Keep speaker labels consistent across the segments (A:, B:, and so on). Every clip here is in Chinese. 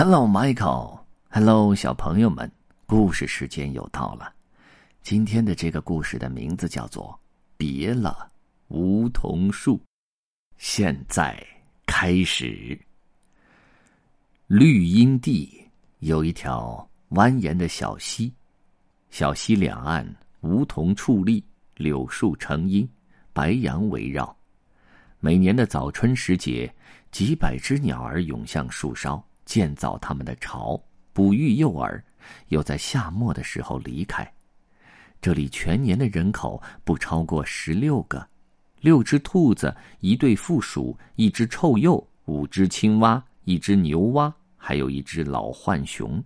A: Hello, Michael. Hello，小朋友们，故事时间又到了。今天的这个故事的名字叫做《别了梧桐树》。现在开始。绿荫地有一条蜿蜒的小溪，小溪两岸梧桐矗立，柳树成荫，白杨围绕。每年的早春时节，几百只鸟儿涌向树梢。建造他们的巢，哺育幼儿，又在夏末的时候离开。这里全年的人口不超过十六个，六只兔子，一对负鼠，一只臭鼬，五只青蛙，一只牛蛙，还有一只老浣熊。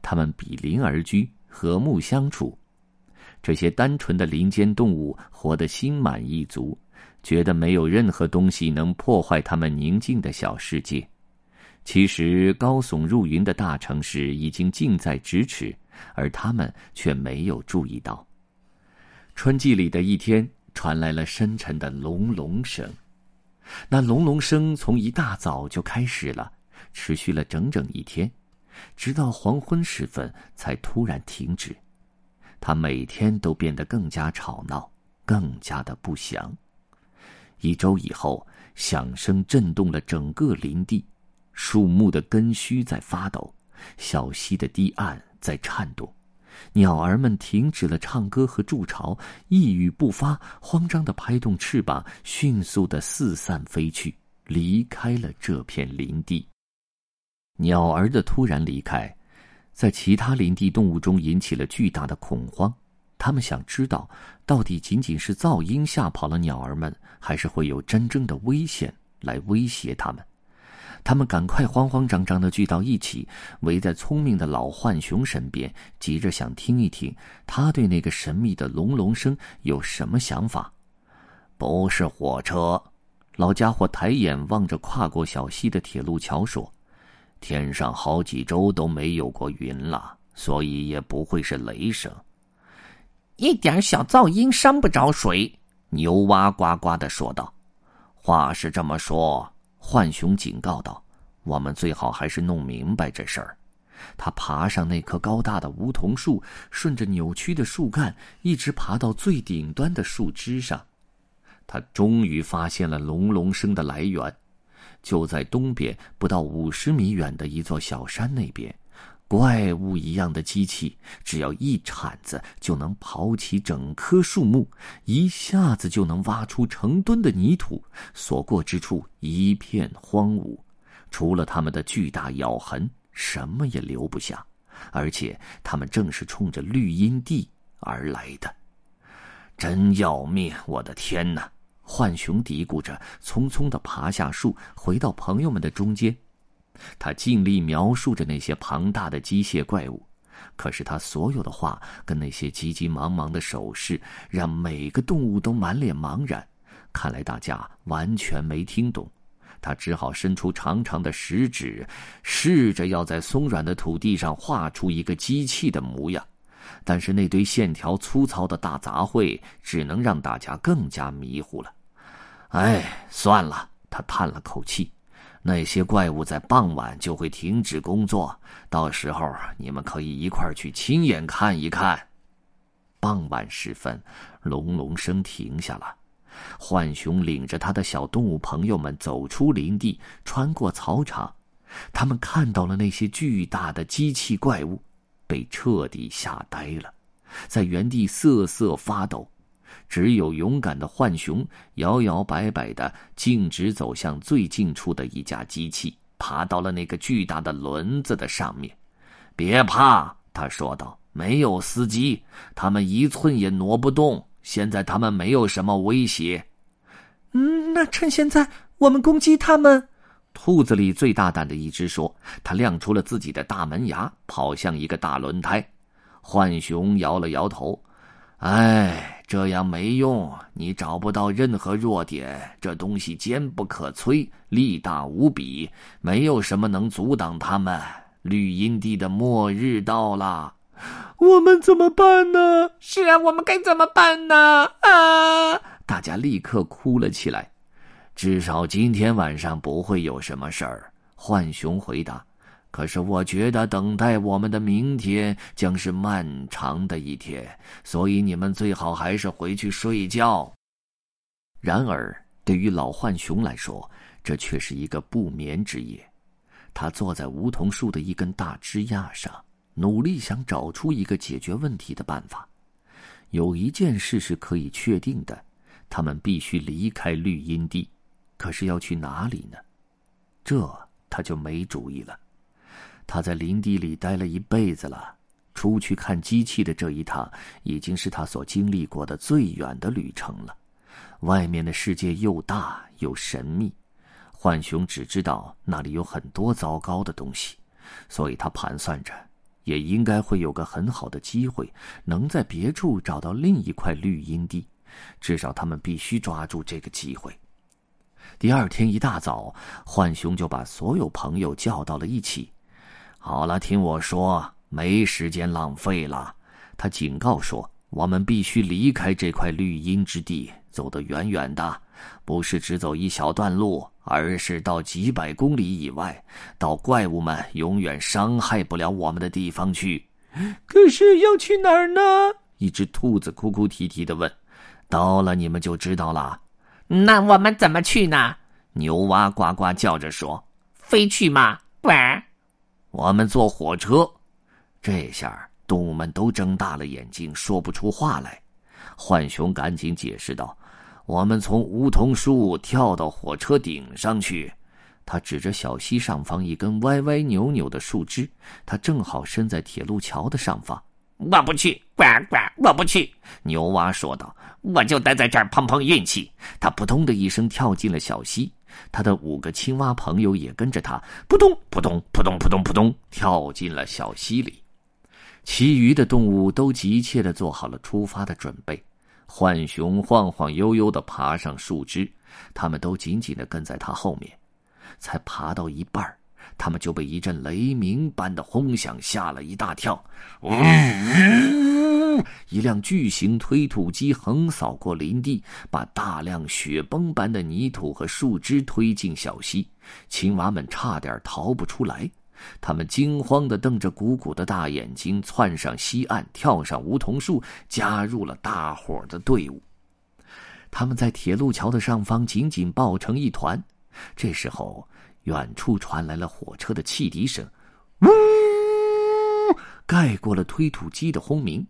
A: 它们比邻而居，和睦相处。这些单纯的林间动物活得心满意足，觉得没有任何东西能破坏它们宁静的小世界。其实，高耸入云的大城市已经近在咫尺，而他们却没有注意到。春季里的一天，传来了深沉的隆隆声。那隆隆声从一大早就开始了，持续了整整一天，直到黄昏时分才突然停止。它每天都变得更加吵闹，更加的不祥。一周以后，响声震动了整个林地。树木的根须在发抖，小溪的堤岸在颤动，鸟儿们停止了唱歌和筑巢，一语不发，慌张的拍动翅膀，迅速的四散飞去，离开了这片林地。鸟儿的突然离开，在其他林地动物中引起了巨大的恐慌。他们想知道，到底仅仅是噪音吓跑了鸟儿们，还是会有真正的危险来威胁他们？他们赶快慌慌张张的聚到一起，围在聪明的老浣熊身边，急着想听一听他对那个神秘的隆隆声有什么想法。不是火车，老家伙抬眼望着跨过小溪的铁路桥说：“天上好几周都没有过云了，所以也不会是雷声。
B: 一点小噪音伤不着水。”
A: 牛蛙呱呱的说道：“话是这么说。”浣熊警告道：“我们最好还是弄明白这事儿。”他爬上那棵高大的梧桐树，顺着扭曲的树干，一直爬到最顶端的树枝上。他终于发现了隆隆声的来源，就在东边不到五十米远的一座小山那边。怪物一样的机器，只要一铲子就能刨起整棵树木，一下子就能挖出成吨的泥土，所过之处一片荒芜，除了他们的巨大咬痕，什么也留不下。而且他们正是冲着绿荫地而来的，真要命！我的天哪！浣熊嘀咕着，匆匆的爬下树，回到朋友们的中间。他尽力描述着那些庞大的机械怪物，可是他所有的话跟那些急急忙忙的手势，让每个动物都满脸茫然。看来大家完全没听懂。他只好伸出长长的食指，试着要在松软的土地上画出一个机器的模样，但是那堆线条粗糙的大杂烩，只能让大家更加迷糊了。哎，算了，他叹了口气。那些怪物在傍晚就会停止工作，到时候你们可以一块去亲眼看一看。傍晚时分，隆隆声停下了，浣熊领着他的小动物朋友们走出林地，穿过草场，他们看到了那些巨大的机器怪物，被彻底吓呆了，在原地瑟瑟发抖。只有勇敢的浣熊摇摇摆摆的径直走向最近处的一架机器，爬到了那个巨大的轮子的上面。别怕，他说道：“没有司机，他们一寸也挪不动。现在他们没有什么威胁。”
B: 嗯，那趁现在我们攻击他们。
A: 兔子里最大胆的一只说：“他亮出了自己的大门牙，跑向一个大轮胎。”浣熊摇了摇头：“哎。”这样没用，你找不到任何弱点。这东西坚不可摧，力大无比，没有什么能阻挡他们。绿荫地的末日到了，
B: 我们怎么办呢？是啊，我们该怎么办呢？啊！
A: 大家立刻哭了起来。至少今天晚上不会有什么事儿。浣熊回答：“可是我觉得等待我们的明天将是漫长的一天，所以你们最好还是回去睡觉。然而，对于老浣熊来说，这却是一个不眠之夜。他坐在梧桐树的一根大枝桠上，努力想找出一个解决问题的办法。有一件事是可以确定的，他们必须离开绿荫地。可是要去哪里呢？这他就没主意了。他在林地里待了一辈子了，出去看机器的这一趟已经是他所经历过的最远的旅程了。外面的世界又大又神秘，浣熊只知道那里有很多糟糕的东西，所以他盘算着，也应该会有个很好的机会，能在别处找到另一块绿荫地。至少他们必须抓住这个机会。第二天一大早，浣熊就把所有朋友叫到了一起。好了，听我说，没时间浪费了。他警告说：“我们必须离开这块绿荫之地，走得远远的，不是只走一小段路，而是到几百公里以外，到怪物们永远伤害不了我们的地方去。”
B: 可是要去哪儿呢？
A: 一只兔子哭哭啼啼的问。“到了，你们就知道了。”
B: 那我们怎么去呢？
A: 牛蛙呱呱叫着说：“
B: 飞去吗？”“喂，
A: 我们坐火车。”这下动物们都睁大了眼睛，说不出话来。浣熊赶紧解释道：“我们从梧桐树跳到火车顶上去。”他指着小溪上方一根歪歪扭扭的树枝，它正好伸在铁路桥的上方。
B: 我不去，呱呱！我不去。
A: 牛蛙说道：“
B: 我就待在这儿碰碰运气。”
A: 他扑通的一声跳进了小溪，他的五个青蛙朋友也跟着他扑通扑通扑通扑通扑通跳进了小溪里。其余的动物都急切的做好了出发的准备。浣熊晃晃悠悠的爬上树枝，他们都紧紧的跟在他后面。才爬到一半。他们就被一阵雷鸣般的轰响吓了一大跳。一辆巨型推土机横扫过林地，把大量雪崩般的泥土和树枝推进小溪。青蛙们差点逃不出来，他们惊慌地瞪着鼓鼓的大眼睛，窜上溪岸，跳上梧桐树，加入了大伙的队伍。他们在铁路桥的上方紧紧抱成一团。这时候。远处传来了火车的汽笛声，呜，盖过了推土机的轰鸣。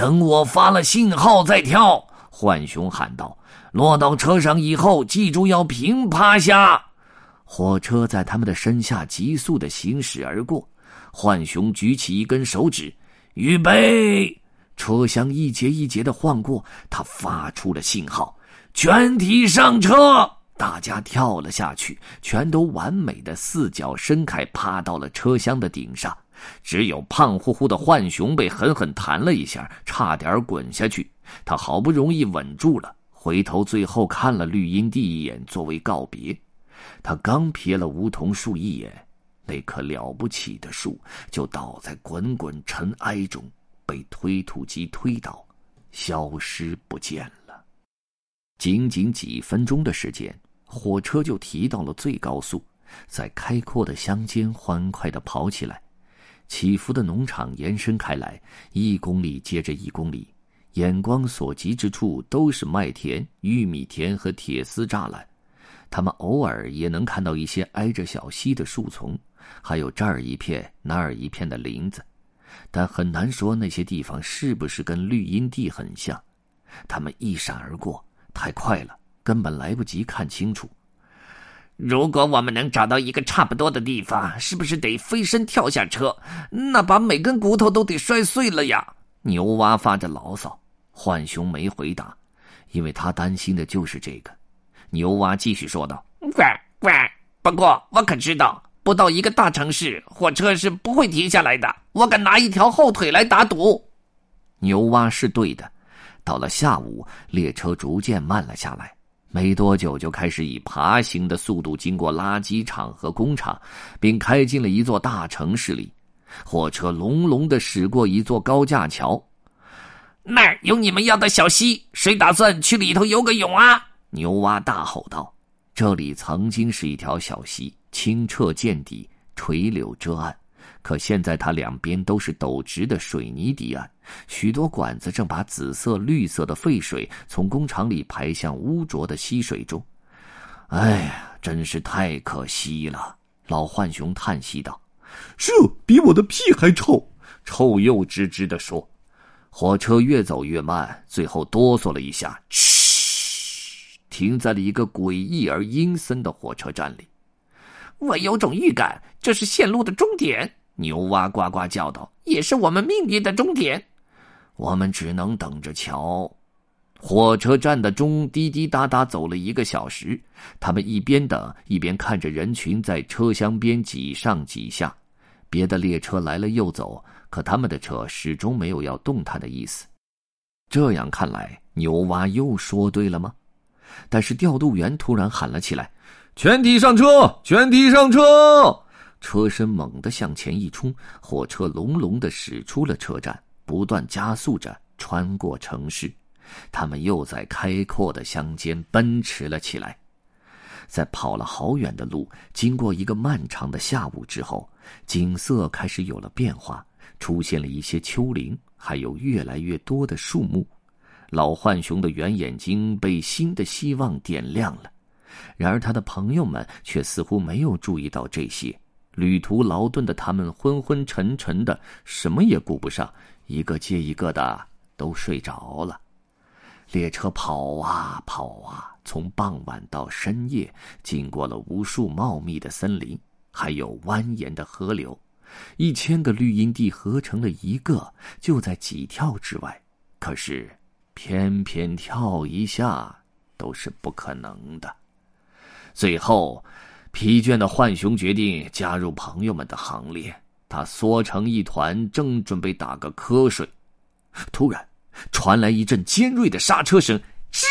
A: 等我发了信号再跳，浣熊喊道：“落到车上以后，记住要平趴下。”火车在他们的身下急速的行驶而过。浣熊举起一根手指，预备。车厢一节一节的晃过，他发出了信号：“全体上车。”大家跳了下去，全都完美的四脚伸开，趴到了车厢的顶上。只有胖乎乎的浣熊被狠狠弹了一下，差点滚下去。他好不容易稳住了，回头最后看了绿荫地一眼，作为告别。他刚瞥了梧桐树一眼，那棵了不起的树就倒在滚滚尘埃中，被推土机推倒，消失不见了。仅仅几分钟的时间。火车就提到了最高速，在开阔的乡间欢快的跑起来。起伏的农场延伸开来，一公里接着一公里，眼光所及之处都是麦田、玉米田和铁丝栅栏。他们偶尔也能看到一些挨着小溪的树丛，还有这儿一片那儿一片的林子，但很难说那些地方是不是跟绿荫地很像。他们一闪而过，太快了。根本来不及看清楚。
B: 如果我们能找到一个差不多的地方，是不是得飞身跳下车？那把每根骨头都得摔碎了呀！
A: 牛蛙发着牢骚。浣熊没回答，因为他担心的就是这个。牛蛙继续说道：“
B: 喂喂，不过我可知道，不到一个大城市，火车是不会停下来的。我敢拿一条后腿来打赌。”
A: 牛蛙是对的。到了下午，列车逐渐慢了下来。没多久，就开始以爬行的速度经过垃圾场和工厂，并开进了一座大城市里。火车隆隆的驶过一座高架桥，
B: 那儿有你们要的小溪，谁打算去里头游个泳啊？
A: 牛蛙大吼道：“这里曾经是一条小溪，清澈见底，垂柳遮岸。可现在它两边都是陡直的水泥堤岸，许多管子正把紫色、绿色的废水从工厂里排向污浊的溪水中。哎呀，真是太可惜了！老浣熊叹息道：“
C: 这比我的屁还臭！”
A: 臭鼬吱吱地说。火车越走越慢，最后哆嗦了一下，嘘，停在了一个诡异而阴森的火车站里。
B: 我有种预感，这是线路的终点。牛蛙呱呱叫道：“也是我们命运的终点。”
A: 我们只能等着瞧。火车站的钟滴滴答答走了一个小时，他们一边等一边看着人群在车厢边挤上挤下。别的列车来了又走，可他们的车始终没有要动弹的意思。这样看来，牛蛙又说对了吗？但是调度员突然喊了起来：“
C: 全体上车！全体上车！”
A: 车身猛地向前一冲，火车隆隆的驶出了车站，不断加速着穿过城市。他们又在开阔的乡间奔驰了起来。在跑了好远的路，经过一个漫长的下午之后，景色开始有了变化，出现了一些丘陵，还有越来越多的树木。老浣熊的圆眼睛被新的希望点亮了，然而他的朋友们却似乎没有注意到这些。旅途劳顿的他们昏昏沉沉的，什么也顾不上，一个接一个的都睡着了。列车跑啊跑啊，从傍晚到深夜，经过了无数茂密的森林，还有蜿蜒的河流，一千个绿荫地合成了一个，就在几跳之外。可是，偏偏跳一下都是不可能的。最后，疲倦的浣熊决定加入朋友们的行列。他缩成一团，正准备打个瞌睡，突然。传来一阵尖锐的刹车声，吱，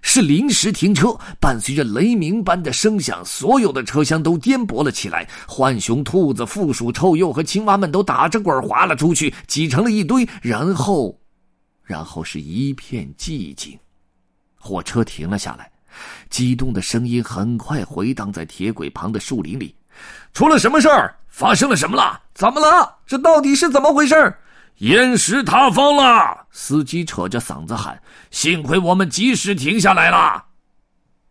A: 是临时停车。伴随着雷鸣般的声响，所有的车厢都颠簸了起来。浣熊、兔子、负鼠、臭鼬和青蛙们都打着滚滑了出去，挤成了一堆。然后，然后是一片寂静。火车停了下来，激动的声音很快回荡在铁轨旁的树林里。
C: 出了什么事儿？发生了什么了？怎么了？这到底是怎么回事？岩石塌方了！
A: 司机扯着嗓子喊：“幸亏我们及时停下来了。”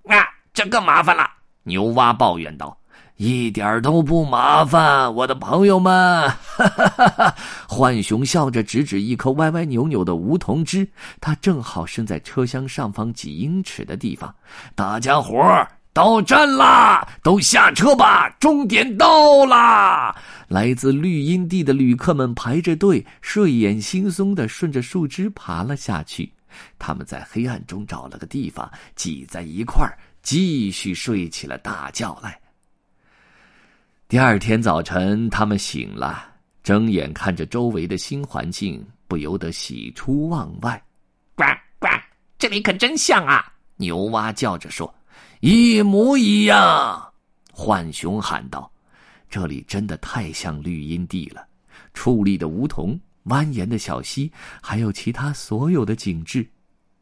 B: 啊，这更麻烦了！
A: 牛蛙抱怨道：“一点都不麻烦，我的朋友们！”哈哈哈哈浣熊笑着指指一棵歪歪扭扭的梧桐枝，它正好伸在车厢上方几英尺的地方。大家伙儿。到站啦！都下车吧，终点到啦！来自绿荫地的旅客们排着队，睡眼惺忪的顺着树枝爬了下去。他们在黑暗中找了个地方，挤在一块儿，继续睡起了大觉来。第二天早晨，他们醒了，睁眼看着周围的新环境，不由得喜出望外。
B: 呱呱，这里可真像啊！
A: 牛蛙叫着说。一模一样，浣熊喊道：“这里真的太像绿荫地了，矗立的梧桐，蜿蜒的小溪，还有其他所有的景致。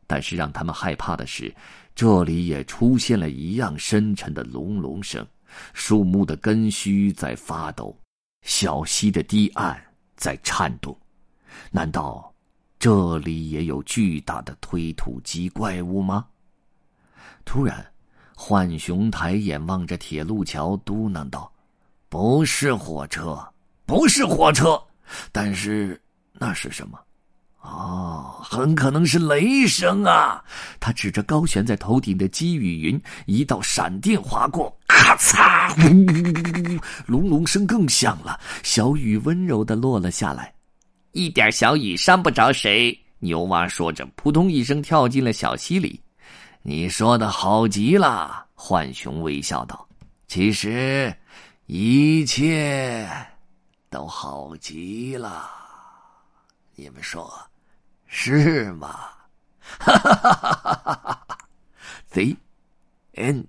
A: 但是让他们害怕的是，这里也出现了一样深沉的隆隆声，树木的根须在发抖，小溪的堤岸在颤动。难道这里也有巨大的推土机怪物吗？突然。”浣熊抬眼望着铁路桥，嘟囔道：“不是火车，不是火车，但是那是什么？哦，很可能是雷声啊！”他指着高悬在头顶的积雨云，一道闪电划过，咔嚓，呜，隆隆声更响了。小雨温柔的落了下来，
B: 一点小雨伤不着谁。牛蛙说着，扑通一声跳进了小溪里。
A: 你说的好极了，浣熊微笑道：“其实，一切都好极了，你们说是吗？”哈哈哈哈哈哈！The end。